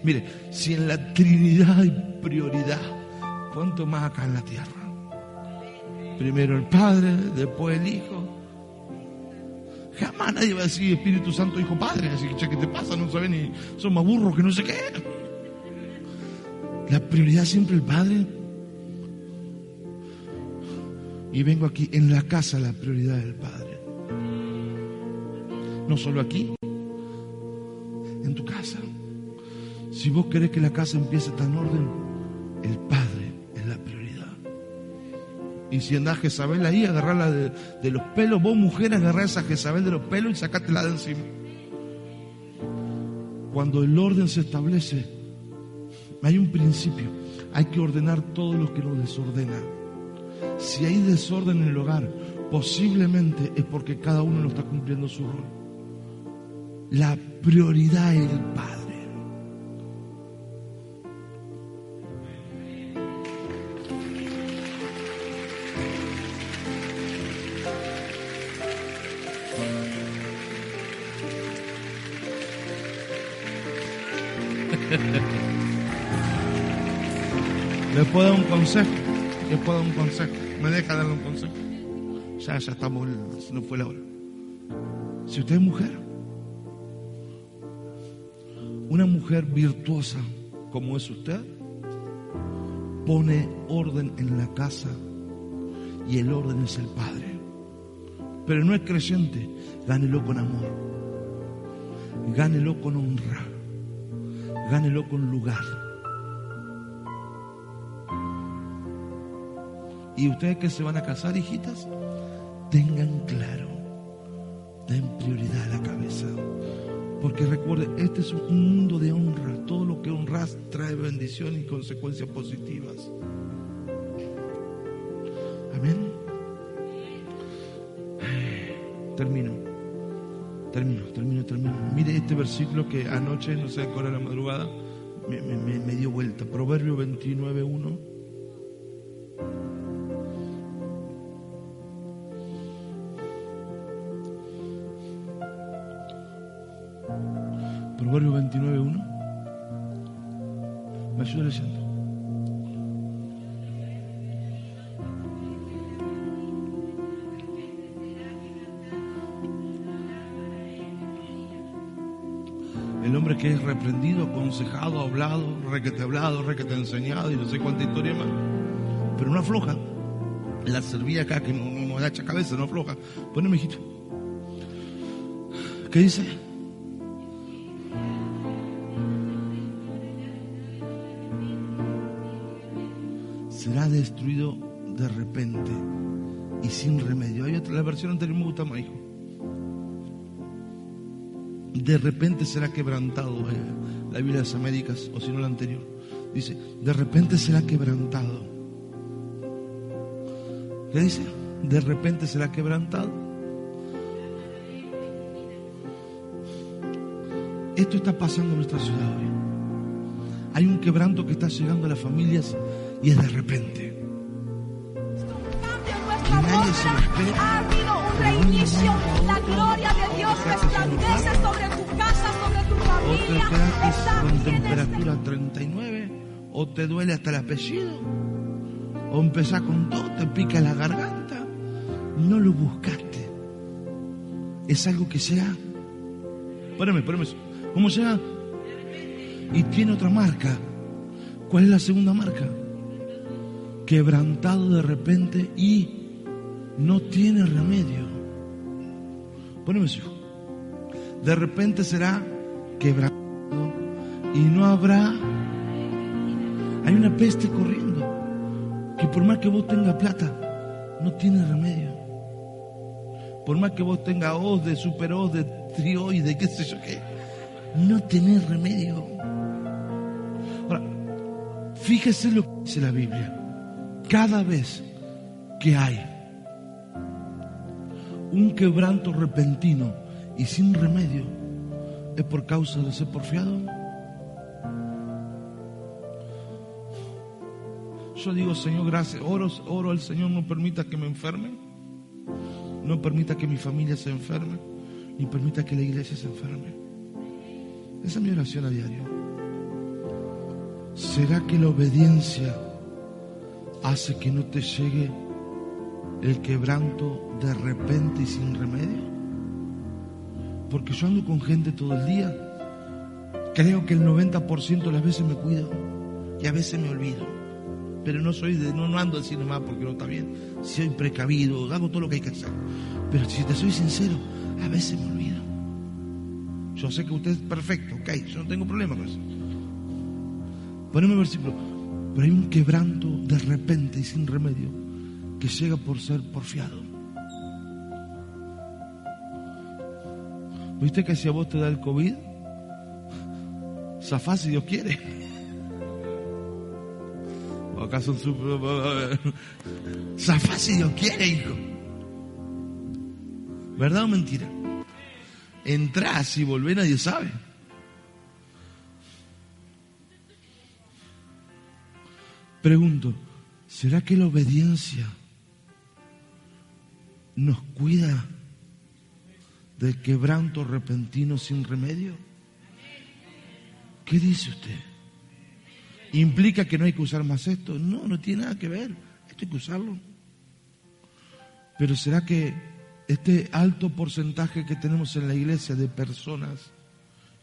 mire, si en la Trinidad hay prioridad, ¿cuánto más acá en la tierra? Primero el Padre, después el Hijo. Jamás nadie va a decir Espíritu Santo, Hijo, Padre. Así que, ¿qué te pasa? No saben ni, son más burros que no sé qué. La prioridad siempre el Padre. Y vengo aquí, en la casa la prioridad del Padre. No solo aquí, en tu casa. Si vos querés que la casa empiece tan orden, el Padre y si anda Jezabel ahí, agarrarla de, los pelos. Vos, mujer, agarrá a esa Jezabel de los pelos y sacátela de encima. Cuando el orden se establece, hay un principio. Hay que ordenar todo lo que lo desordena. Si hay desorden en el hogar, posiblemente es porque cada uno no está cumpliendo su rol. La prioridad es el Padre. Consejo? ¿Le puedo dar un consejo? ¿Me deja darle un consejo? Ya, ya estamos, no fue la hora. Si usted es mujer, una mujer virtuosa como es usted, pone orden en la casa y el orden es el Padre. Pero no es creyente, gánelo con amor, gánelo con honra, gánelo con lugar. Y ustedes que se van a casar, hijitas, tengan claro, den prioridad a la cabeza. Porque recuerde, este es un mundo de honra. Todo lo que honras trae bendición y consecuencias positivas. Amén. Termino. Termino, termino, termino. Mire este versículo que anoche, no sé, a la madrugada, me dio vuelta. Proverbio 29, 1. Leyendo. El hombre que es reprendido, aconsejado, hablado, requete hablado, requete enseñado y no sé cuánta historia más. Pero no afloja. La servía acá que no, no agacha cabeza, no afloja. Poneme, hijito. ¿Qué dice? Destruido de repente y sin remedio. Hay otra, la versión anterior me gusta más, hijo. De repente será quebrantado, eh, la Biblia de las Américas, o si no la anterior. Dice, de repente será quebrantado. ¿Qué dice? De repente será quebrantado. Esto está pasando en nuestra ciudad hoy. Hay un quebranto que está llegando a las familias y es de repente. nadie se lo espera. Ha habido un reinicio. La gloria de Dios resplandece sobre tu casa, sobre tu familia. O te con temperatura 39, o te duele hasta el apellido, o empezás con todo, te pica la garganta. No lo buscaste. Es algo que sea. Espérame, espérame. ¿Cómo sea? Y tiene otra marca. ¿Cuál es la segunda marca? Quebrantado de repente y no tiene remedio. Poneme hijo. De repente será quebrantado y no habrá. Hay una peste corriendo que por más que vos tengas plata, no tiene remedio. Por más que vos tengas os de super os de trioide, qué sé yo qué, no tenés remedio. Ahora, fíjese lo que dice la Biblia cada vez que hay un quebranto repentino y sin remedio, es por causa de ser porfiado. Yo digo, Señor, gracias. Oro, oro al Señor, no permita que me enferme, no permita que mi familia se enferme, ni permita que la iglesia se enferme. Esa es mi oración a diario. ¿Será que la obediencia hace que no te llegue el quebranto de repente y sin remedio? Porque yo ando con gente todo el día. Creo que el 90% de las veces me cuido y a veces me olvido. Pero no soy de, no, no ando así nomás porque no está bien. Soy precavido, hago todo lo que hay que hacer. Pero si te soy sincero, a veces me olvido. Yo sé que usted es perfecto, ok, yo no tengo problema con eso. Poneme el versículo. Pero hay un quebranto de repente y sin remedio que llega por ser porfiado. ¿Viste que si a vos te da el COVID, zafás si Dios quiere? ¿O acaso super... Zafás si Dios quiere, hijo? ¿Verdad o mentira? Entrás y volvés, nadie sabe. Pregunto, ¿será que la obediencia nos cuida del quebranto repentino sin remedio? ¿Qué dice usted? ¿Implica que no hay que usar más esto? No, no tiene nada que ver. Esto hay que usarlo. Pero ¿será que este alto porcentaje que tenemos en la iglesia de personas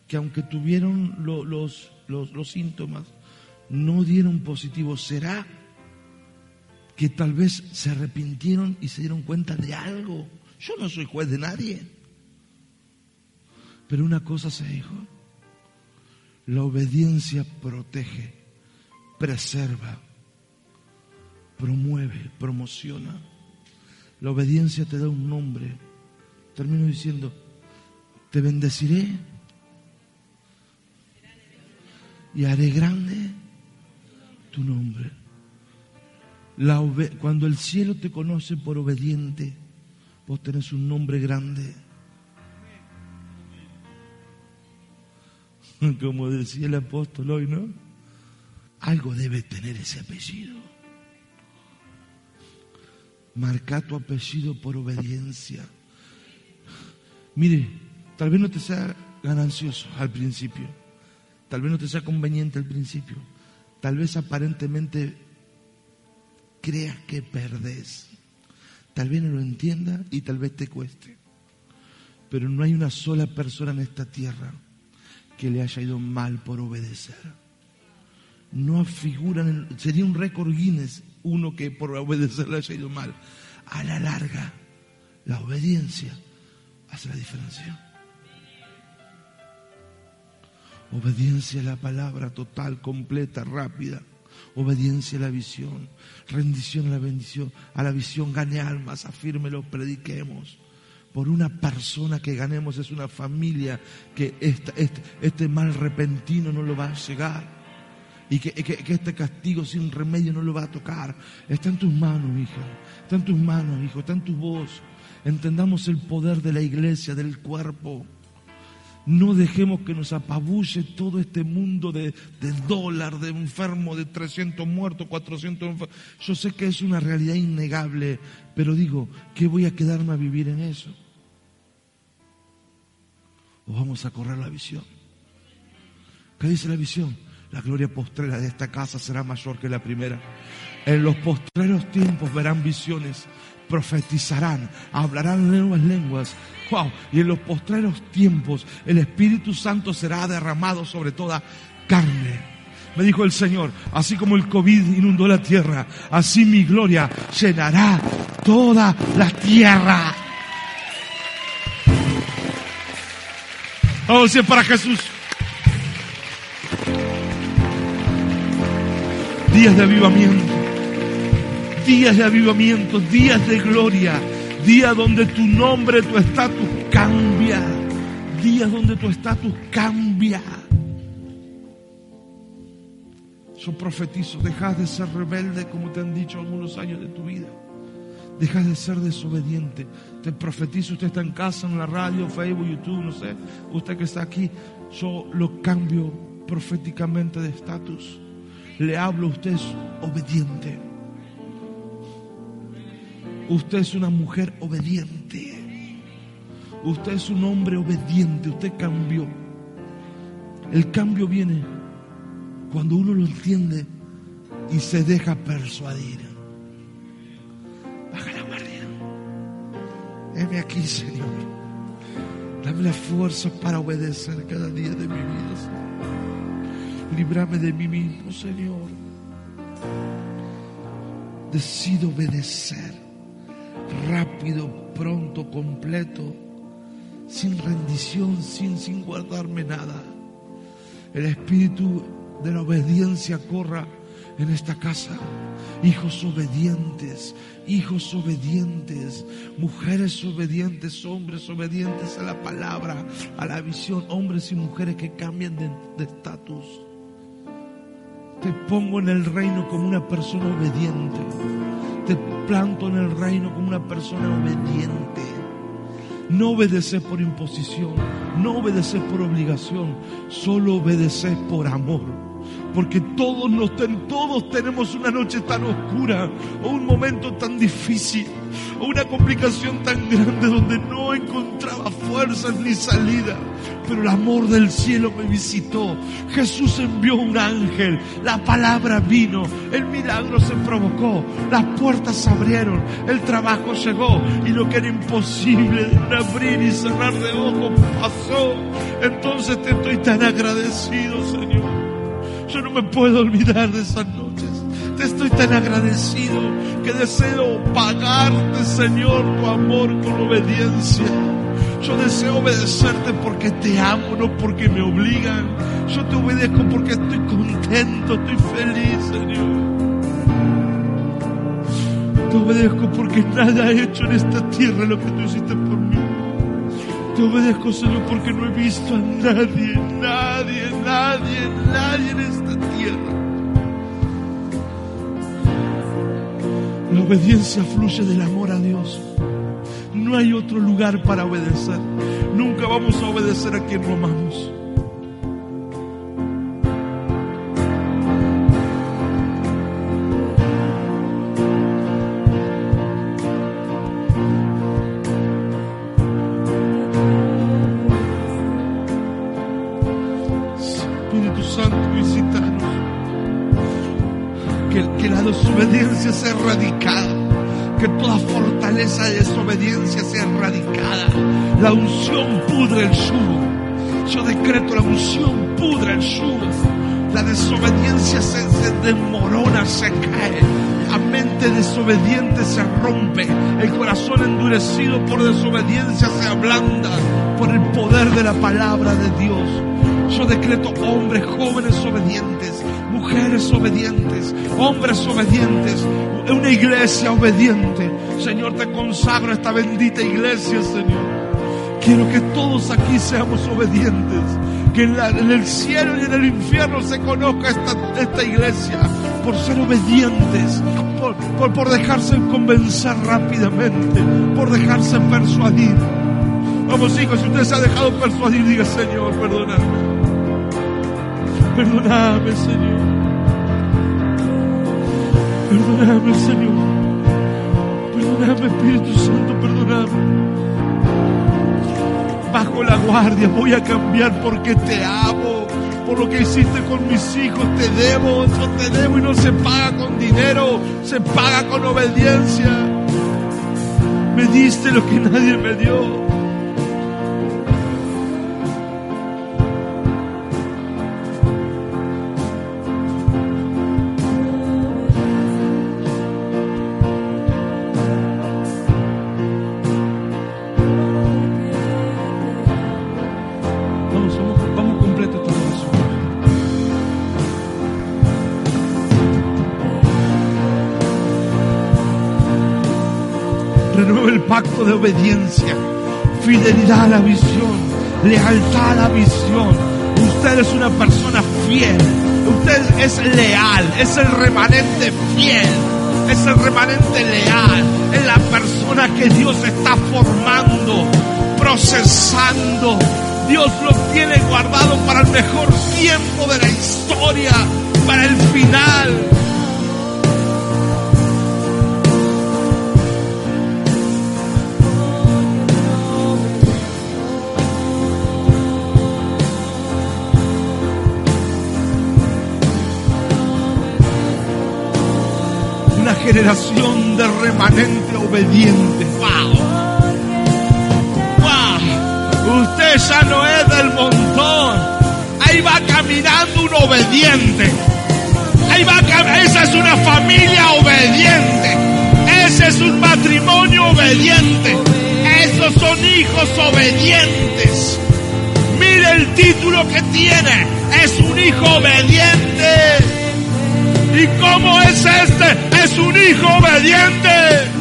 que aunque tuvieron los, los, los síntomas, no dieron positivo. ¿Será que tal vez se arrepintieron y se dieron cuenta de algo? Yo no soy juez de nadie. Pero una cosa se dijo, la obediencia protege, preserva, promueve, promociona. La obediencia te da un nombre. Termino diciendo, te bendeciré y haré grande tu nombre. Cuando el cielo te conoce por obediente, vos tenés un nombre grande. Como decía el apóstol hoy, ¿no? Algo debe tener ese apellido. Marca tu apellido por obediencia. Mire, tal vez no te sea ganancioso al principio. Tal vez no te sea conveniente al principio. Tal vez aparentemente creas que perdés. Tal vez no lo entienda y tal vez te cueste. Pero no hay una sola persona en esta tierra que le haya ido mal por obedecer. No figuran, sería un récord Guinness uno que por obedecer le haya ido mal. A la larga, la obediencia hace la diferencia. Obediencia a la palabra total, completa, rápida. Obediencia a la visión. Rendición a la bendición, a la visión. Gane almas, afírmelo, prediquemos. Por una persona que ganemos es una familia que este, este, mal repentino no lo va a llegar. Y que, que, este castigo sin remedio no lo va a tocar. Está en tus manos, hija. Está en tus manos, hijo. Está en tu voz. Entendamos el poder de la iglesia, del cuerpo. No dejemos que nos apabulle todo este mundo de, dólar, de enfermo, de 300 muertos, 400 enfermos. Yo sé que es una realidad innegable, pero digo, ¿qué voy a quedarme a vivir en eso? ¿O vamos a correr la visión? ¿Qué dice la visión? La gloria postrera de esta casa será mayor que la primera. En los postreros tiempos verán visiones, profetizarán, hablarán nuevas lenguas. Wow. Y en los postreros tiempos el Espíritu Santo será derramado sobre toda carne. Me dijo el Señor, así como el COVID inundó la tierra, así mi gloria llenará toda la tierra. Vamos a para Jesús. Días de avivamiento días de avivamiento, días de gloria, días donde tu nombre, tu estatus cambia, días donde tu estatus cambia. Yo profetizo, dejas de ser rebelde como te han dicho algunos años de tu vida. Dejas de ser desobediente. Te profetizo, usted está en casa, en la radio, Facebook, YouTube, no sé. Usted que está aquí, yo lo cambio proféticamente de estatus. Le hablo, usted es obediente. Usted es una mujer obediente. Usted es un hombre obediente. Usted cambió. El cambio viene cuando uno lo entiende y se deja persuadir. Baja la guardia. Heme aquí, Señor. Dame la fuerza para obedecer cada día de mi vida, Señor. Líbrame de mí mismo, Señor. Decido obedecer rápido, pronto, completo, sin rendición, sin, sin guardarme nada. El espíritu de la obediencia corra en esta casa. Hijos obedientes, hijos obedientes, mujeres obedientes, hombres obedientes a la palabra, a la visión, hombres y mujeres que cambian de estatus. Te pongo en el reino como una persona obediente te planto en el reino como una persona obediente. No obedeces por imposición, no obedeces por obligación, solo obedeces por amor. Porque todos, nos todos tenemos una noche tan oscura o un momento tan difícil o una complicación tan grande donde no encontraba fuerzas ni salida. Pero el amor del cielo me visitó. Jesús envió un ángel. La palabra vino. El milagro se provocó. Las puertas se abrieron. El trabajo llegó. Y lo que era imposible de abrir y cerrar de ojos pasó. Entonces te estoy tan agradecido, Señor. Yo no me puedo olvidar de esas noches. Te estoy tan agradecido que deseo pagarte, Señor, tu amor con obediencia. Yo deseo obedecerte porque te amo, no porque me obligan. Yo te obedezco porque estoy contento, estoy feliz, Señor. Te obedezco porque nada he hecho en esta tierra lo que tú hiciste por mí. Te obedezco, Señor, porque no he visto a nadie, nadie, nadie, nadie en esta tierra. La obediencia fluye del amor a Dios. No hay otro lugar para obedecer. Nunca vamos a obedecer a quien amamos. De desobediencia sea erradicada. La unción pudre el yugo. Yo decreto la unción pudre el yugo. La desobediencia se, se desmorona, se cae. La mente desobediente se rompe. El corazón endurecido por desobediencia se ablanda por el poder de la palabra de Dios. Yo decreto hombres jóvenes obedientes, mujeres obedientes, hombres obedientes, una iglesia obediente. Señor, te consagro esta bendita iglesia, Señor. Quiero que todos aquí seamos obedientes. Que en, el cielo y en el infierno se conozca esta, esta iglesia por ser obedientes, por, por, por dejarse convencer rápidamente, por dejarse persuadir. Vamos hijos, si usted se ha dejado persuadir, diga Señor, perdóname. Perdóname, Señor. Perdóname, Señor. Perdóname, Espíritu Santo, perdóname. Bajo la guardia, voy a cambiar porque te amo. Por lo que hiciste con mis hijos, te debo, yo te debo y no se paga con dinero, se paga con obediencia. Me diste lo que nadie me dio. Pacto de obediencia, fidelidad a la visión, lealtad a la visión. Usted es una persona fiel, usted es leal, es el remanente fiel, es el remanente leal, es la persona que Dios está formando, procesando. Dios lo tiene guardado para el mejor tiempo de la historia, para el final. Remanente obediente. ¡Wow! Usted ya no es del montón. Ahí va caminando un obediente. Ahí va Esa es una familia obediente. Ese es un matrimonio obediente. Esos son hijos obedientes. Mire el título que tiene. Es un hijo obediente. ¿Y cómo es este? es un hijo obediente.